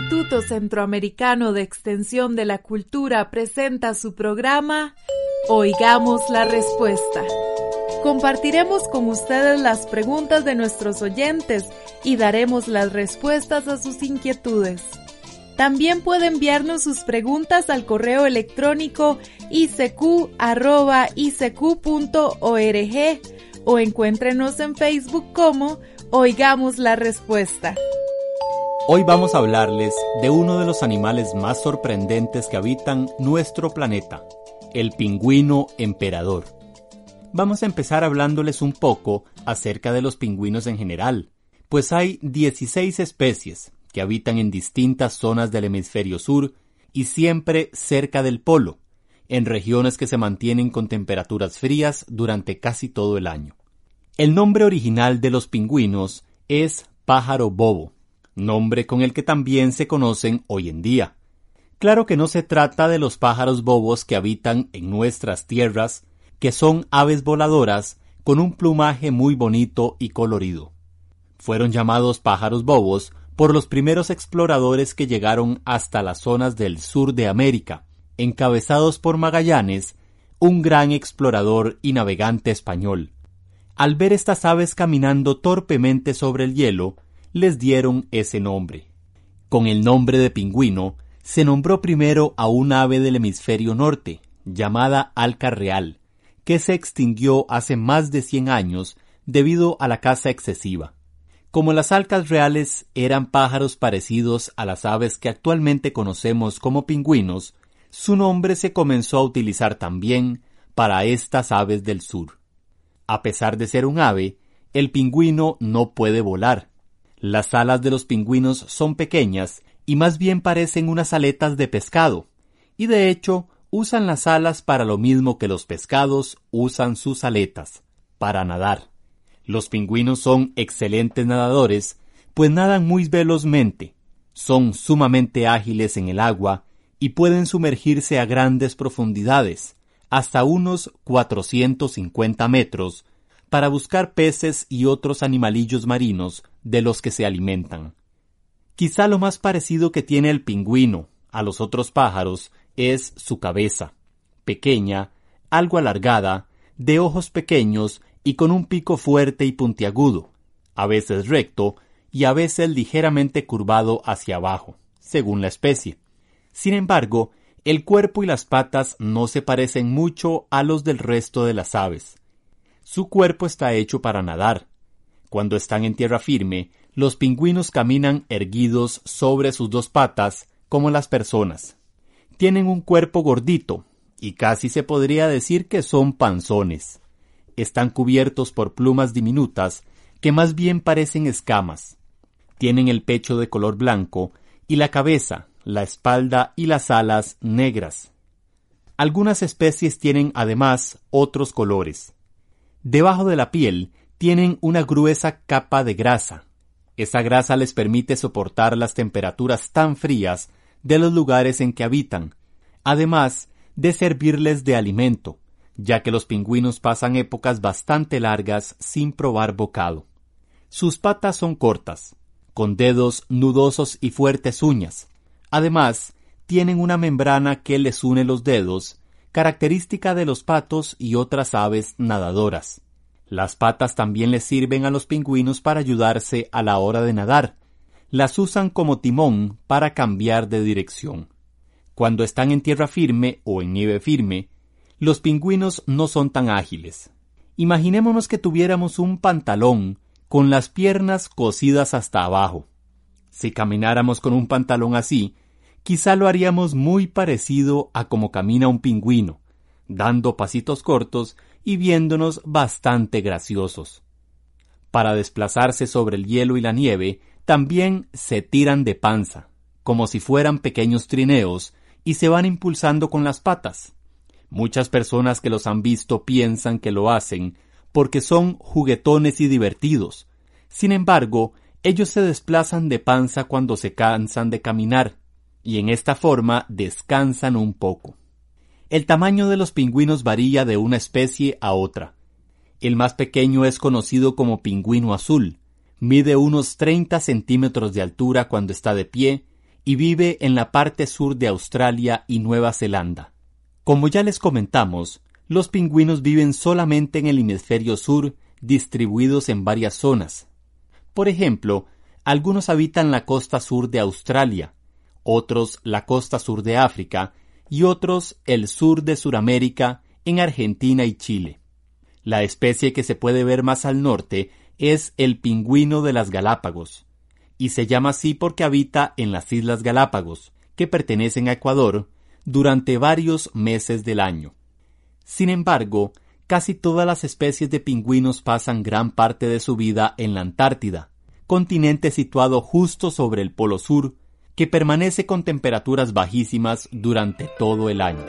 Instituto Centroamericano de Extensión de la Cultura presenta su programa Oigamos la Respuesta. Compartiremos con ustedes las preguntas de nuestros oyentes y daremos las respuestas a sus inquietudes. También puede enviarnos sus preguntas al correo electrónico icq.org o encuéntrenos en Facebook como Oigamos la Respuesta. Hoy vamos a hablarles de uno de los animales más sorprendentes que habitan nuestro planeta, el pingüino emperador. Vamos a empezar hablándoles un poco acerca de los pingüinos en general, pues hay 16 especies que habitan en distintas zonas del hemisferio sur y siempre cerca del polo, en regiones que se mantienen con temperaturas frías durante casi todo el año. El nombre original de los pingüinos es pájaro bobo, nombre con el que también se conocen hoy en día. Claro que no se trata de los pájaros bobos que habitan en nuestras tierras, que son aves voladoras con un plumaje muy bonito y colorido. Fueron llamados pájaros bobos por los primeros exploradores que llegaron hasta las zonas del sur de América, encabezados por Magallanes, un gran explorador y navegante español. Al ver estas aves caminando torpemente sobre el hielo, les dieron ese nombre. Con el nombre de pingüino se nombró primero a un ave del hemisferio norte, llamada alca real, que se extinguió hace más de 100 años debido a la caza excesiva. Como las alcas reales eran pájaros parecidos a las aves que actualmente conocemos como pingüinos, su nombre se comenzó a utilizar también para estas aves del sur. A pesar de ser un ave, el pingüino no puede volar, las alas de los pingüinos son pequeñas y más bien parecen unas aletas de pescado, y de hecho usan las alas para lo mismo que los pescados usan sus aletas, para nadar. Los pingüinos son excelentes nadadores, pues nadan muy velozmente, son sumamente ágiles en el agua y pueden sumergirse a grandes profundidades, hasta unos 450 metros, para buscar peces y otros animalillos marinos de los que se alimentan. Quizá lo más parecido que tiene el pingüino a los otros pájaros es su cabeza, pequeña, algo alargada, de ojos pequeños y con un pico fuerte y puntiagudo, a veces recto y a veces ligeramente curvado hacia abajo, según la especie. Sin embargo, el cuerpo y las patas no se parecen mucho a los del resto de las aves. Su cuerpo está hecho para nadar. Cuando están en tierra firme, los pingüinos caminan erguidos sobre sus dos patas como las personas. Tienen un cuerpo gordito, y casi se podría decir que son panzones. Están cubiertos por plumas diminutas que más bien parecen escamas. Tienen el pecho de color blanco y la cabeza, la espalda y las alas negras. Algunas especies tienen además otros colores. Debajo de la piel tienen una gruesa capa de grasa. Esa grasa les permite soportar las temperaturas tan frías de los lugares en que habitan, además de servirles de alimento, ya que los pingüinos pasan épocas bastante largas sin probar bocado. Sus patas son cortas, con dedos nudosos y fuertes uñas. Además, tienen una membrana que les une los dedos, característica de los patos y otras aves nadadoras. Las patas también les sirven a los pingüinos para ayudarse a la hora de nadar. Las usan como timón para cambiar de dirección. Cuando están en tierra firme o en nieve firme, los pingüinos no son tan ágiles. Imaginémonos que tuviéramos un pantalón con las piernas cosidas hasta abajo. Si camináramos con un pantalón así, quizá lo haríamos muy parecido a como camina un pingüino, dando pasitos cortos y viéndonos bastante graciosos. Para desplazarse sobre el hielo y la nieve, también se tiran de panza, como si fueran pequeños trineos, y se van impulsando con las patas. Muchas personas que los han visto piensan que lo hacen porque son juguetones y divertidos. Sin embargo, ellos se desplazan de panza cuando se cansan de caminar, y en esta forma descansan un poco. El tamaño de los pingüinos varía de una especie a otra. El más pequeño es conocido como pingüino azul, mide unos 30 centímetros de altura cuando está de pie y vive en la parte sur de Australia y Nueva Zelanda. Como ya les comentamos, los pingüinos viven solamente en el hemisferio sur, distribuidos en varias zonas. Por ejemplo, algunos habitan la costa sur de Australia, otros la costa sur de África y otros el sur de Sudamérica en Argentina y Chile. La especie que se puede ver más al norte es el pingüino de las Galápagos, y se llama así porque habita en las Islas Galápagos, que pertenecen a Ecuador, durante varios meses del año. Sin embargo, casi todas las especies de pingüinos pasan gran parte de su vida en la Antártida, continente situado justo sobre el Polo Sur, que permanece con temperaturas bajísimas durante todo el año.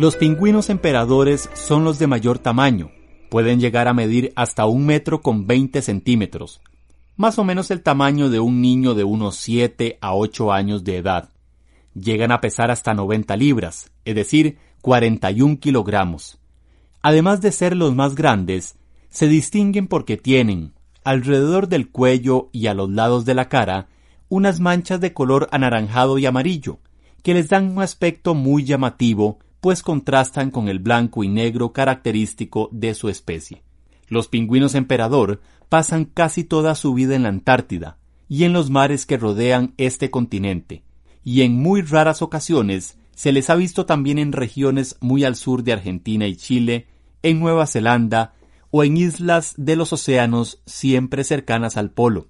Los pingüinos emperadores son los de mayor tamaño, pueden llegar a medir hasta un metro con 20 centímetros. más o menos el tamaño de un niño de unos 7 a 8 años de edad. Llegan a pesar hasta 90 libras, es decir, 41 kilogramos. Además de ser los más grandes, se distinguen porque tienen, alrededor del cuello y a los lados de la cara, unas manchas de color anaranjado y amarillo, que les dan un aspecto muy llamativo, pues contrastan con el blanco y negro característico de su especie. Los pingüinos emperador pasan casi toda su vida en la Antártida y en los mares que rodean este continente, y en muy raras ocasiones se les ha visto también en regiones muy al sur de Argentina y Chile, en Nueva Zelanda o en islas de los océanos siempre cercanas al polo.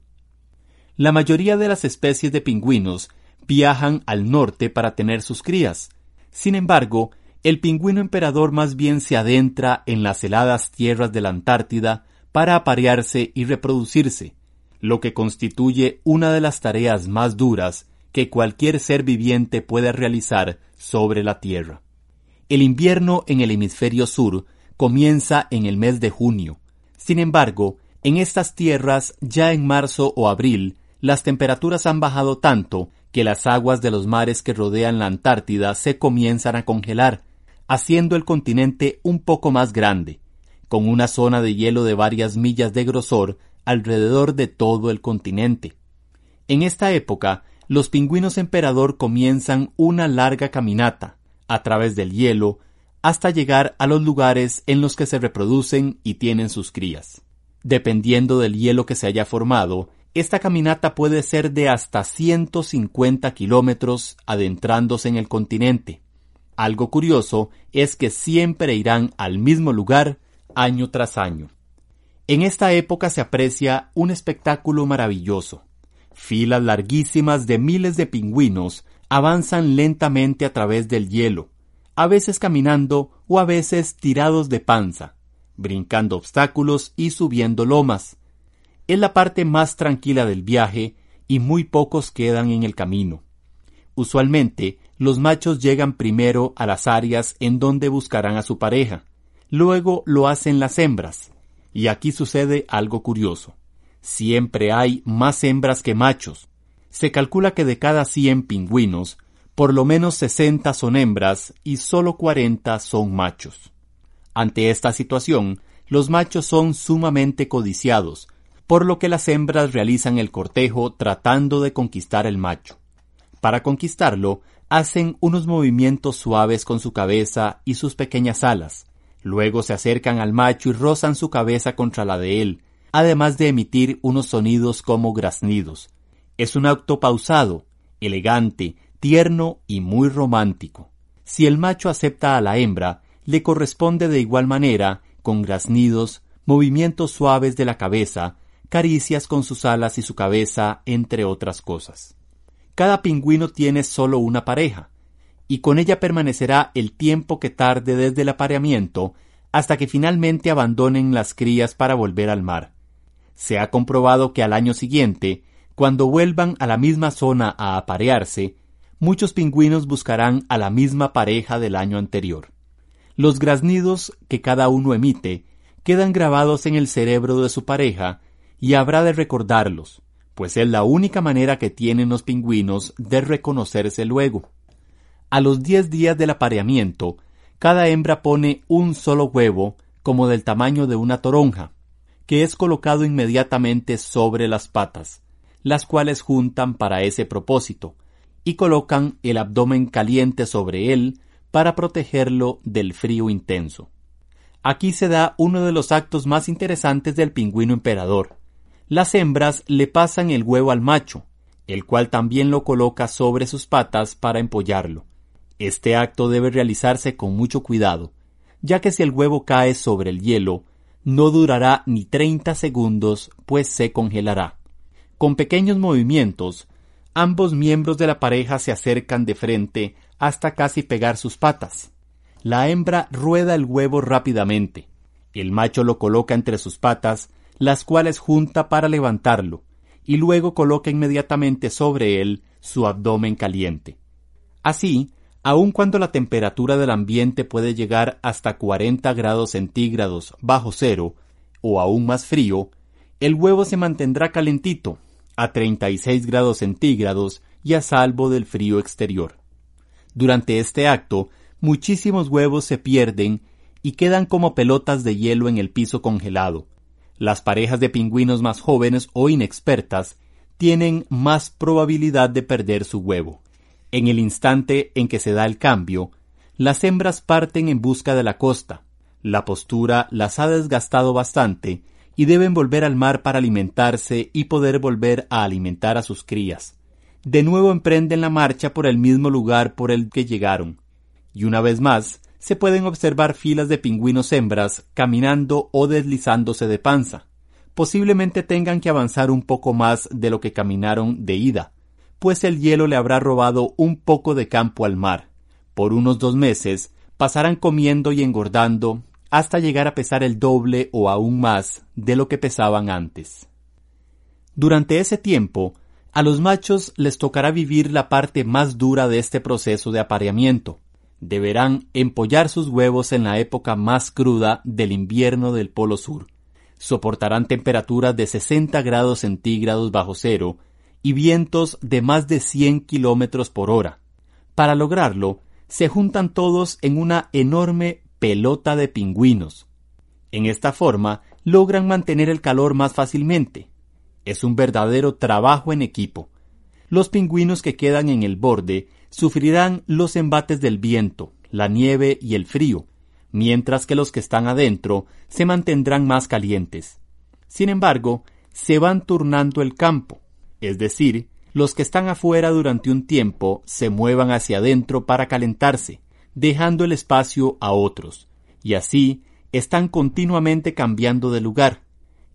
La mayoría de las especies de pingüinos viajan al norte para tener sus crías. Sin embargo, el pingüino emperador más bien se adentra en las heladas tierras de la Antártida para aparearse y reproducirse, lo que constituye una de las tareas más duras que cualquier ser viviente puede realizar sobre la Tierra. El invierno en el hemisferio sur comienza en el mes de junio. Sin embargo, en estas tierras ya en marzo o abril las temperaturas han bajado tanto que las aguas de los mares que rodean la Antártida se comienzan a congelar, haciendo el continente un poco más grande, con una zona de hielo de varias millas de grosor alrededor de todo el continente. En esta época, los pingüinos emperador comienzan una larga caminata a través del hielo hasta llegar a los lugares en los que se reproducen y tienen sus crías. Dependiendo del hielo que se haya formado, esta caminata puede ser de hasta 150 kilómetros adentrándose en el continente. Algo curioso es que siempre irán al mismo lugar año tras año. En esta época se aprecia un espectáculo maravilloso. Filas larguísimas de miles de pingüinos avanzan lentamente a través del hielo, a veces caminando o a veces tirados de panza, brincando obstáculos y subiendo lomas. Es la parte más tranquila del viaje y muy pocos quedan en el camino. Usualmente los machos llegan primero a las áreas en donde buscarán a su pareja. Luego lo hacen las hembras. Y aquí sucede algo curioso. Siempre hay más hembras que machos. Se calcula que de cada 100 pingüinos, por lo menos 60 son hembras y solo 40 son machos. Ante esta situación, los machos son sumamente codiciados, por lo que las hembras realizan el cortejo tratando de conquistar el macho. Para conquistarlo, hacen unos movimientos suaves con su cabeza y sus pequeñas alas. Luego se acercan al macho y rozan su cabeza contra la de él, además de emitir unos sonidos como graznidos. Es un acto pausado, elegante, tierno y muy romántico. Si el macho acepta a la hembra, le corresponde de igual manera, con graznidos, movimientos suaves de la cabeza, caricias con sus alas y su cabeza, entre otras cosas. Cada pingüino tiene solo una pareja, y con ella permanecerá el tiempo que tarde desde el apareamiento hasta que finalmente abandonen las crías para volver al mar. Se ha comprobado que al año siguiente, cuando vuelvan a la misma zona a aparearse, muchos pingüinos buscarán a la misma pareja del año anterior. Los graznidos que cada uno emite quedan grabados en el cerebro de su pareja y habrá de recordarlos, pues es la única manera que tienen los pingüinos de reconocerse luego. A los diez días del apareamiento, cada hembra pone un solo huevo, como del tamaño de una toronja, que es colocado inmediatamente sobre las patas, las cuales juntan para ese propósito, y colocan el abdomen caliente sobre él para protegerlo del frío intenso. Aquí se da uno de los actos más interesantes del pingüino emperador, las hembras le pasan el huevo al macho, el cual también lo coloca sobre sus patas para empollarlo. Este acto debe realizarse con mucho cuidado, ya que si el huevo cae sobre el hielo, no durará ni 30 segundos, pues se congelará. Con pequeños movimientos, ambos miembros de la pareja se acercan de frente hasta casi pegar sus patas. La hembra rueda el huevo rápidamente. El macho lo coloca entre sus patas las cuales junta para levantarlo, y luego coloca inmediatamente sobre él su abdomen caliente. Así, aun cuando la temperatura del ambiente puede llegar hasta 40 grados centígrados bajo cero, o aún más frío, el huevo se mantendrá calentito, a 36 grados centígrados y a salvo del frío exterior. Durante este acto, muchísimos huevos se pierden y quedan como pelotas de hielo en el piso congelado. Las parejas de pingüinos más jóvenes o inexpertas tienen más probabilidad de perder su huevo. En el instante en que se da el cambio, las hembras parten en busca de la costa. La postura las ha desgastado bastante y deben volver al mar para alimentarse y poder volver a alimentar a sus crías. De nuevo emprenden la marcha por el mismo lugar por el que llegaron. Y una vez más, se pueden observar filas de pingüinos hembras caminando o deslizándose de panza. Posiblemente tengan que avanzar un poco más de lo que caminaron de ida, pues el hielo le habrá robado un poco de campo al mar. Por unos dos meses pasarán comiendo y engordando hasta llegar a pesar el doble o aún más de lo que pesaban antes. Durante ese tiempo, a los machos les tocará vivir la parte más dura de este proceso de apareamiento, deberán empollar sus huevos en la época más cruda del invierno del Polo Sur. Soportarán temperaturas de 60 grados centígrados bajo cero y vientos de más de 100 kilómetros por hora. Para lograrlo, se juntan todos en una enorme pelota de pingüinos. En esta forma, logran mantener el calor más fácilmente. Es un verdadero trabajo en equipo. Los pingüinos que quedan en el borde sufrirán los embates del viento, la nieve y el frío, mientras que los que están adentro se mantendrán más calientes. Sin embargo, se van turnando el campo, es decir, los que están afuera durante un tiempo se muevan hacia adentro para calentarse, dejando el espacio a otros, y así están continuamente cambiando de lugar.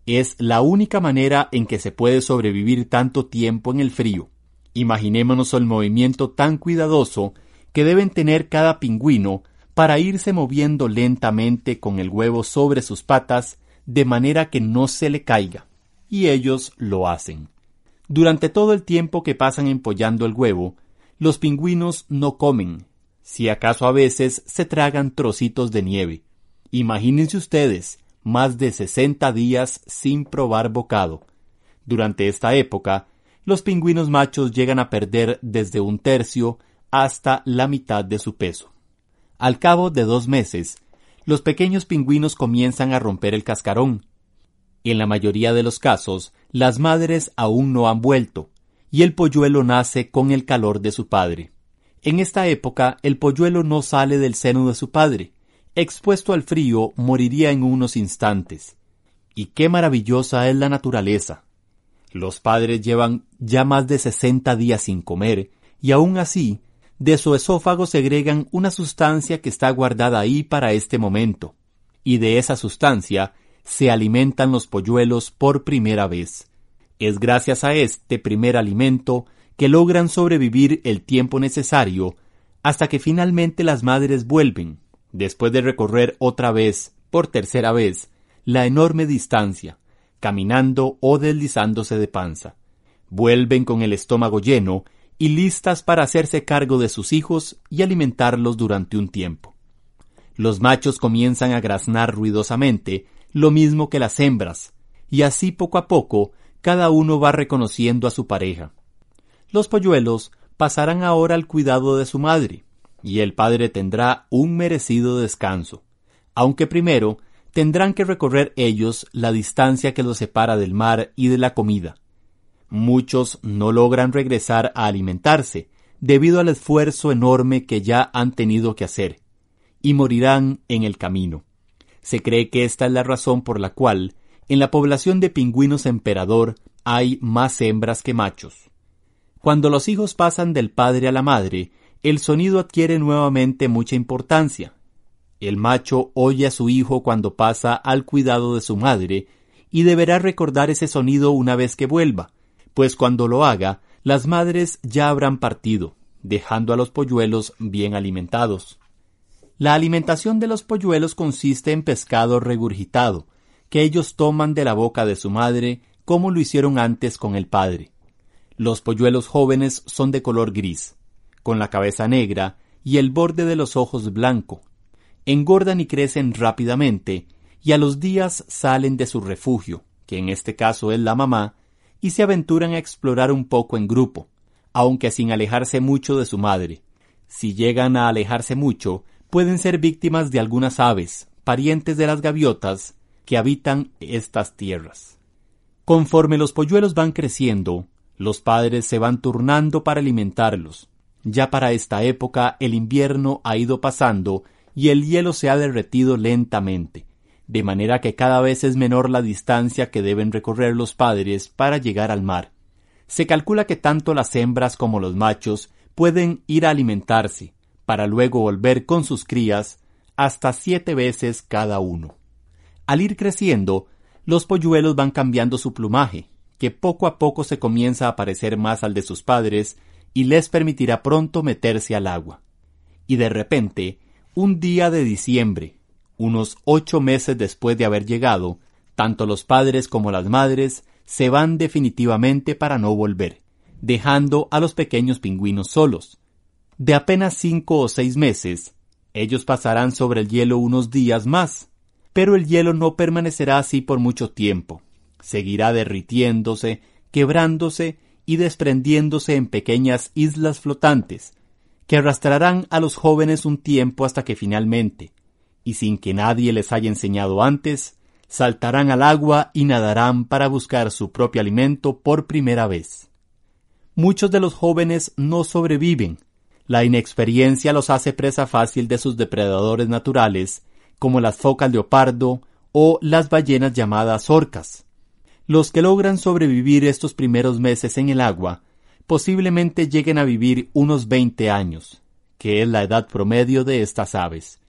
Es la única manera en que se puede sobrevivir tanto tiempo en el frío. Imaginémonos el movimiento tan cuidadoso que deben tener cada pingüino para irse moviendo lentamente con el huevo sobre sus patas de manera que no se le caiga. Y ellos lo hacen. Durante todo el tiempo que pasan empollando el huevo, los pingüinos no comen, si acaso a veces se tragan trocitos de nieve. Imagínense ustedes, más de sesenta días sin probar bocado. Durante esta época, los pingüinos machos llegan a perder desde un tercio hasta la mitad de su peso. Al cabo de dos meses, los pequeños pingüinos comienzan a romper el cascarón. En la mayoría de los casos, las madres aún no han vuelto, y el polluelo nace con el calor de su padre. En esta época, el polluelo no sale del seno de su padre. Expuesto al frío, moriría en unos instantes. Y qué maravillosa es la naturaleza. Los padres llevan ya más de sesenta días sin comer, y aún así, de su esófago segregan una sustancia que está guardada ahí para este momento, y de esa sustancia se alimentan los polluelos por primera vez. Es gracias a este primer alimento que logran sobrevivir el tiempo necesario hasta que finalmente las madres vuelven, después de recorrer otra vez, por tercera vez, la enorme distancia, caminando o deslizándose de panza. Vuelven con el estómago lleno y listas para hacerse cargo de sus hijos y alimentarlos durante un tiempo. Los machos comienzan a graznar ruidosamente, lo mismo que las hembras, y así poco a poco cada uno va reconociendo a su pareja. Los polluelos pasarán ahora al cuidado de su madre, y el padre tendrá un merecido descanso, aunque primero tendrán que recorrer ellos la distancia que los separa del mar y de la comida. Muchos no logran regresar a alimentarse debido al esfuerzo enorme que ya han tenido que hacer, y morirán en el camino. Se cree que esta es la razón por la cual en la población de pingüinos emperador hay más hembras que machos. Cuando los hijos pasan del padre a la madre, el sonido adquiere nuevamente mucha importancia, el macho oye a su hijo cuando pasa al cuidado de su madre y deberá recordar ese sonido una vez que vuelva, pues cuando lo haga, las madres ya habrán partido, dejando a los polluelos bien alimentados. La alimentación de los polluelos consiste en pescado regurgitado, que ellos toman de la boca de su madre como lo hicieron antes con el padre. Los polluelos jóvenes son de color gris, con la cabeza negra y el borde de los ojos blanco, engordan y crecen rápidamente, y a los días salen de su refugio, que en este caso es la mamá, y se aventuran a explorar un poco en grupo, aunque sin alejarse mucho de su madre. Si llegan a alejarse mucho, pueden ser víctimas de algunas aves, parientes de las gaviotas, que habitan estas tierras. Conforme los polluelos van creciendo, los padres se van turnando para alimentarlos. Ya para esta época el invierno ha ido pasando y el hielo se ha derretido lentamente, de manera que cada vez es menor la distancia que deben recorrer los padres para llegar al mar. Se calcula que tanto las hembras como los machos pueden ir a alimentarse, para luego volver con sus crías hasta siete veces cada uno. Al ir creciendo, los polluelos van cambiando su plumaje, que poco a poco se comienza a parecer más al de sus padres y les permitirá pronto meterse al agua. Y de repente, un día de diciembre, unos ocho meses después de haber llegado, tanto los padres como las madres se van definitivamente para no volver, dejando a los pequeños pingüinos solos. De apenas cinco o seis meses, ellos pasarán sobre el hielo unos días más, pero el hielo no permanecerá así por mucho tiempo. Seguirá derritiéndose, quebrándose y desprendiéndose en pequeñas islas flotantes, que arrastrarán a los jóvenes un tiempo hasta que finalmente, y sin que nadie les haya enseñado antes, saltarán al agua y nadarán para buscar su propio alimento por primera vez. Muchos de los jóvenes no sobreviven. La inexperiencia los hace presa fácil de sus depredadores naturales, como las focas leopardo o las ballenas llamadas orcas. Los que logran sobrevivir estos primeros meses en el agua posiblemente lleguen a vivir unos 20 años, que es la edad promedio de estas aves.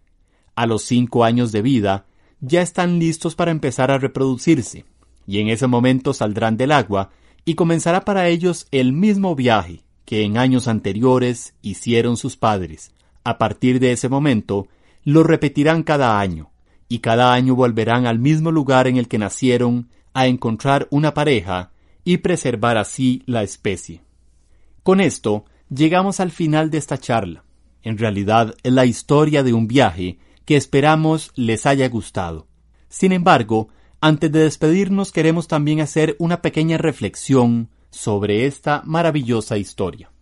A los cinco años de vida, ya están listos para empezar a reproducirse, y en ese momento saldrán del agua y comenzará para ellos el mismo viaje que en años anteriores hicieron sus padres. A partir de ese momento, lo repetirán cada año, y cada año volverán al mismo lugar en el que nacieron a encontrar una pareja y preservar así la especie. Con esto, llegamos al final de esta charla. En realidad es la historia de un viaje que esperamos les haya gustado. Sin embargo, antes de despedirnos queremos también hacer una pequeña reflexión sobre esta maravillosa historia.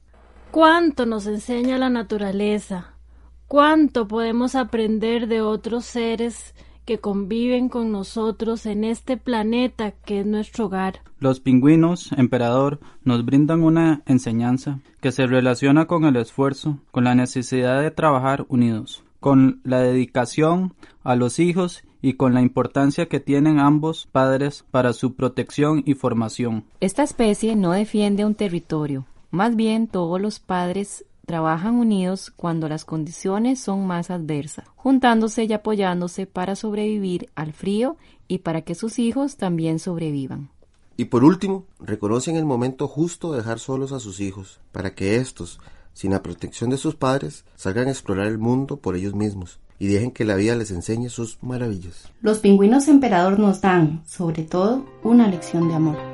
¿Cuánto nos enseña la naturaleza? ¿Cuánto podemos aprender de otros seres que conviven con nosotros en este planeta que es nuestro hogar. Los pingüinos, emperador, nos brindan una enseñanza que se relaciona con el esfuerzo, con la necesidad de trabajar unidos, con la dedicación a los hijos y con la importancia que tienen ambos padres para su protección y formación. Esta especie no defiende un territorio, más bien todos los padres trabajan unidos cuando las condiciones son más adversas, juntándose y apoyándose para sobrevivir al frío y para que sus hijos también sobrevivan. Y por último, reconocen el momento justo de dejar solos a sus hijos, para que éstos, sin la protección de sus padres, salgan a explorar el mundo por ellos mismos y dejen que la vida les enseñe sus maravillas. Los pingüinos emperador nos dan, sobre todo, una lección de amor.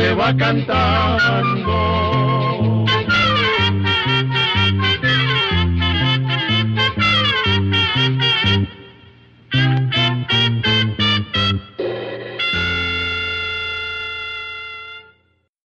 se va cantando